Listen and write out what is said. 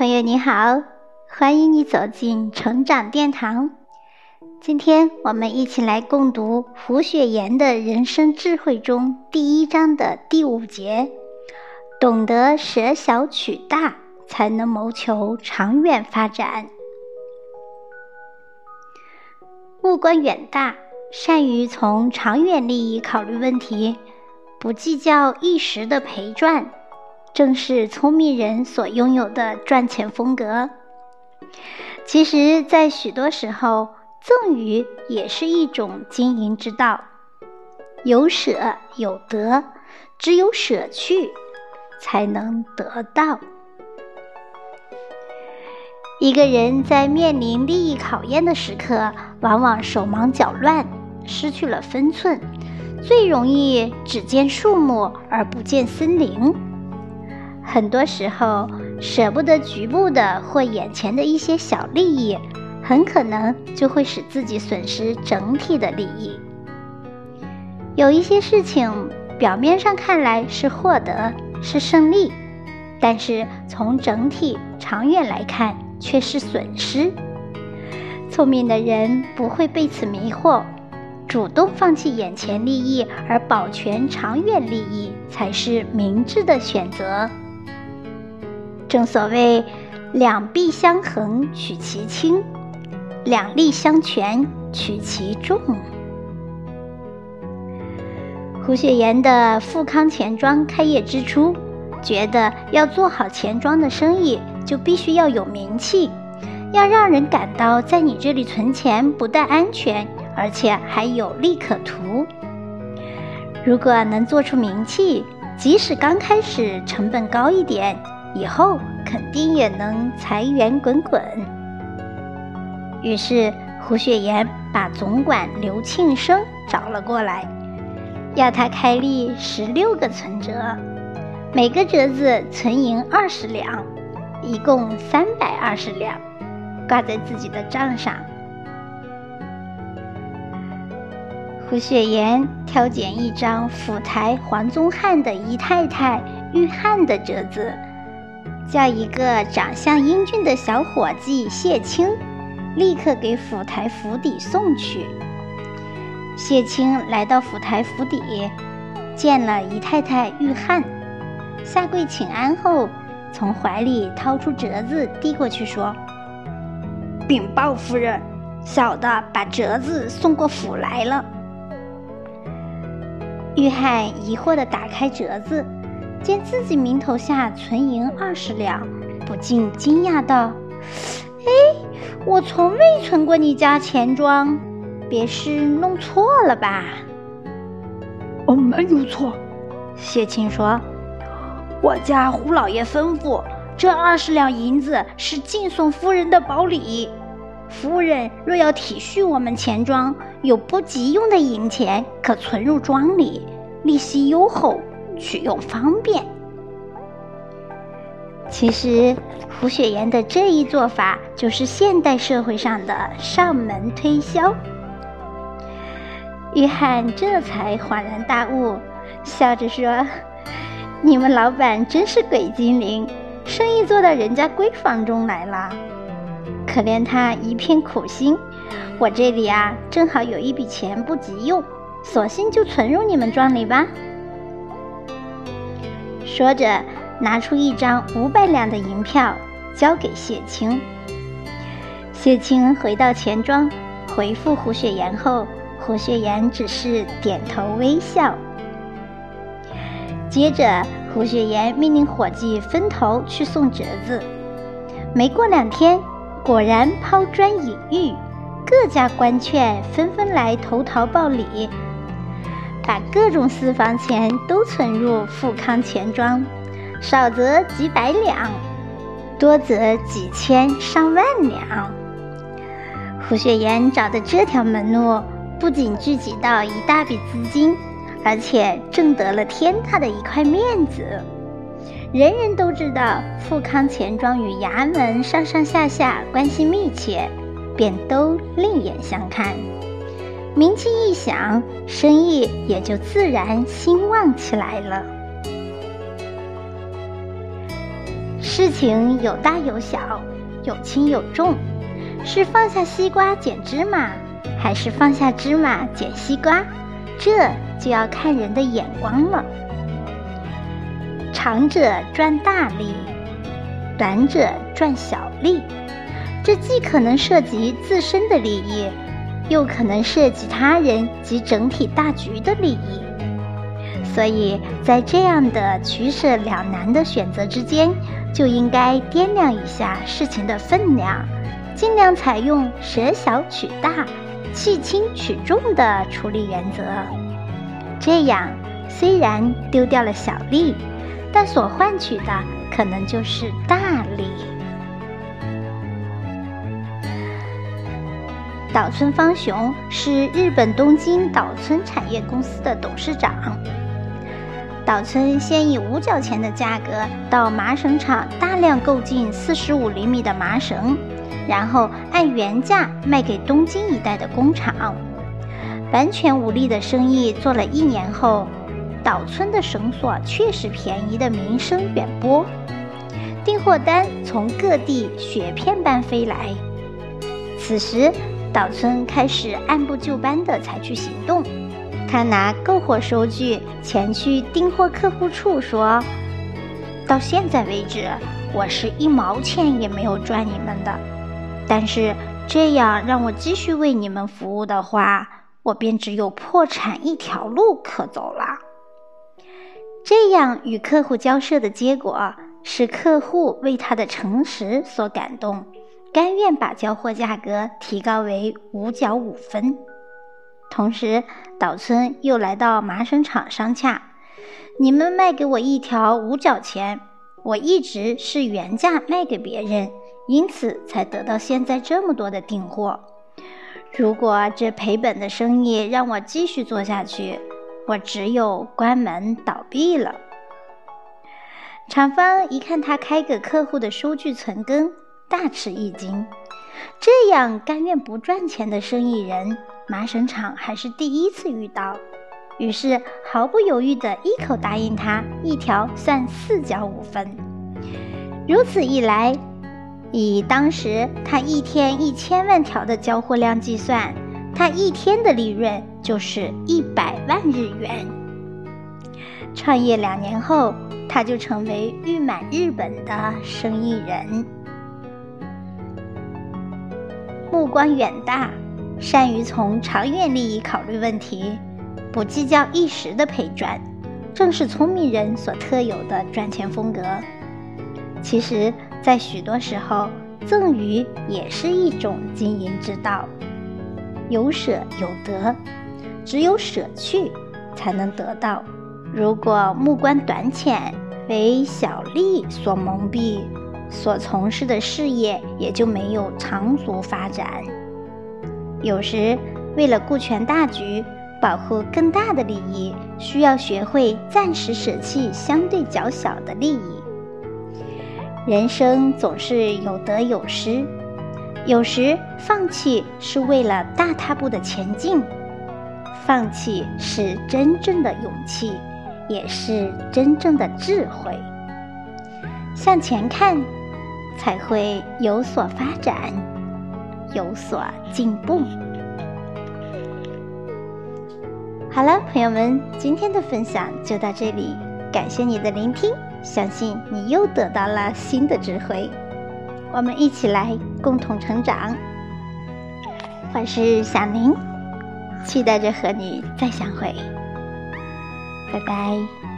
朋友你好，欢迎你走进成长殿堂。今天我们一起来共读胡雪岩的人生智慧中第一章的第五节：懂得舍小取大，才能谋求长远发展。目光远大，善于从长远利益考虑问题，不计较一时的赔赚。正是聪明人所拥有的赚钱风格。其实，在许多时候，赠予也是一种经营之道。有舍有得，只有舍去，才能得到。一个人在面临利益考验的时刻，往往手忙脚乱，失去了分寸，最容易只见树木而不见森林。很多时候，舍不得局部的或眼前的一些小利益，很可能就会使自己损失整体的利益。有一些事情表面上看来是获得，是胜利，但是从整体长远来看却是损失。聪明的人不会被此迷惑，主动放弃眼前利益而保全长远利益，才是明智的选择。正所谓，两弊相衡取其轻，两利相权取其重。胡雪岩的富康钱庄开业之初，觉得要做好钱庄的生意，就必须要有名气，要让人感到在你这里存钱不但安全，而且还有利可图。如果能做出名气，即使刚开始成本高一点。以后肯定也能财源滚滚。于是胡雪岩把总管刘庆生找了过来，要他开立十六个存折，每个折子存银二十两，一共三百二十两，挂在自己的账上。胡雪岩挑拣一张府台黄宗汉的姨太太玉汉的折子。叫一个长相英俊的小伙计谢青，立刻给府台府邸送去。谢青来到府台府邸，见了姨太太玉汉，下跪请安后，从怀里掏出折子递过去，说：“禀报夫人，小的把折子送过府来了。”玉汉疑惑地打开折子。见自己名头下存银二十两，不禁惊讶道：“哎，我从未存过你家钱庄，别是弄错了吧？”“哦，没有错。”谢青说，“我家胡老爷吩咐，这二十两银子是敬送夫人的宝礼。夫人若要体恤我们钱庄，有不急用的银钱，可存入庄里，利息优厚。”取用方便。其实，胡雪岩的这一做法就是现代社会上的上门推销。约翰这才恍然大悟，笑着说：“你们老板真是鬼精灵，生意做到人家闺房中来了。可怜他一片苦心，我这里啊，正好有一笔钱不急用，索性就存入你们庄里吧。”说着，拿出一张五百两的银票，交给谢青。谢青回到钱庄，回复胡雪岩后，胡雪岩只是点头微笑。接着，胡雪岩命令伙计分头去送折子。没过两天，果然抛砖引玉，各家官眷纷纷来投桃报李。把各种私房钱都存入富康钱庄，少则几百两，多则几千上万两。胡雪岩找的这条门路，不仅聚集到一大笔资金，而且挣得了天大的一块面子。人人都知道富康钱庄与衙门上上下下关系密切，便都另眼相看。名气一响，生意也就自然兴旺起来了。事情有大有小，有轻有重，是放下西瓜捡芝麻，还是放下芝麻捡西瓜？这就要看人的眼光了。长者赚大利，短者赚小利。这既可能涉及自身的利益，又可能涉及他人及整体大局的利益。所以在这样的取舍两难的选择之间，就应该掂量一下事情的分量，尽量采用舍小取大、弃轻取重的处理原则。这样虽然丢掉了小利，但所换取的可能就是大利。岛村芳雄是日本东京岛村产业公司的董事长。岛村先以五角钱的价格到麻绳厂大量购进四十五厘米的麻绳，然后按原价卖给东京一带的工厂。完全无力的生意做了一年后，岛村的绳索确实便宜的名声远播，订货单从各地雪片般飞来。此时。岛村开始按部就班地采取行动。他拿购货收据前去订货客户处，说：“到现在为止，我是一毛钱也没有赚你们的。但是这样让我继续为你们服务的话，我便只有破产一条路可走了。”这样与客户交涉的结果，使客户为他的诚实所感动。甘愿把交货价格提高为五角五分，同时岛村又来到麻绳厂商洽：“你们卖给我一条五角钱，我一直是原价卖给别人，因此才得到现在这么多的订货。如果这赔本的生意让我继续做下去，我只有关门倒闭了。”厂方一看他开给客户的收据存根。大吃一惊，这样甘愿不赚钱的生意人，麻绳厂还是第一次遇到。于是毫不犹豫地一口答应他，一条算四角五分。如此一来，以当时他一天一千万条的交货量计算，他一天的利润就是一百万日元。创业两年后，他就成为誉满日本的生意人。目光远大，善于从长远利益考虑问题，不计较一时的赔赚，正是聪明人所特有的赚钱风格。其实，在许多时候，赠予也是一种经营之道。有舍有得，只有舍去，才能得到。如果目光短浅，为小利所蒙蔽。所从事的事业也就没有长足发展。有时，为了顾全大局，保护更大的利益，需要学会暂时舍弃相对较小的利益。人生总是有得有失，有时放弃是为了大踏步的前进，放弃是真正的勇气，也是真正的智慧。向前看。才会有所发展，有所进步。好了，朋友们，今天的分享就到这里，感谢你的聆听，相信你又得到了新的智慧。我们一起来共同成长。我是小宁，期待着和你再相会。拜拜。